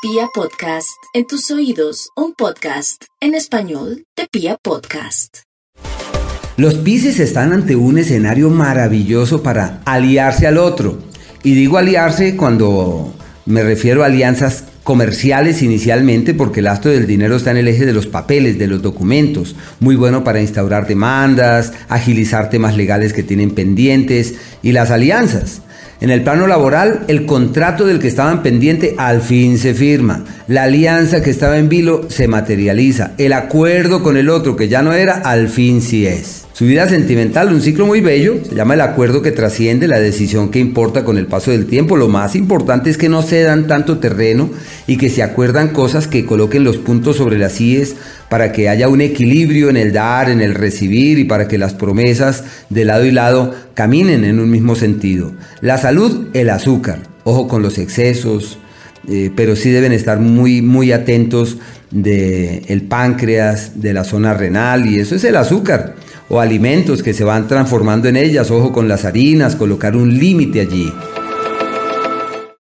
Pia Podcast, en tus oídos, un podcast en español de Pia Podcast. Los Pisces están ante un escenario maravilloso para aliarse al otro. Y digo aliarse cuando me refiero a alianzas comerciales inicialmente porque el astro del dinero está en el eje de los papeles, de los documentos, muy bueno para instaurar demandas, agilizar temas legales que tienen pendientes y las alianzas. En el plano laboral, el contrato del que estaban pendiente al fin se firma. La alianza que estaba en vilo se materializa. El acuerdo con el otro que ya no era, al fin sí es. Su vida sentimental, un ciclo muy bello, se llama el acuerdo que trasciende, la decisión que importa con el paso del tiempo. Lo más importante es que no se dan tanto terreno y que se acuerdan cosas que coloquen los puntos sobre las IES para que haya un equilibrio en el dar, en el recibir y para que las promesas de lado y lado caminen en un mismo sentido. La salud, el azúcar. Ojo con los excesos, eh, pero sí deben estar muy, muy atentos del el páncreas, de la zona renal y eso es el azúcar o alimentos que se van transformando en ellas, ojo con las harinas, colocar un límite allí.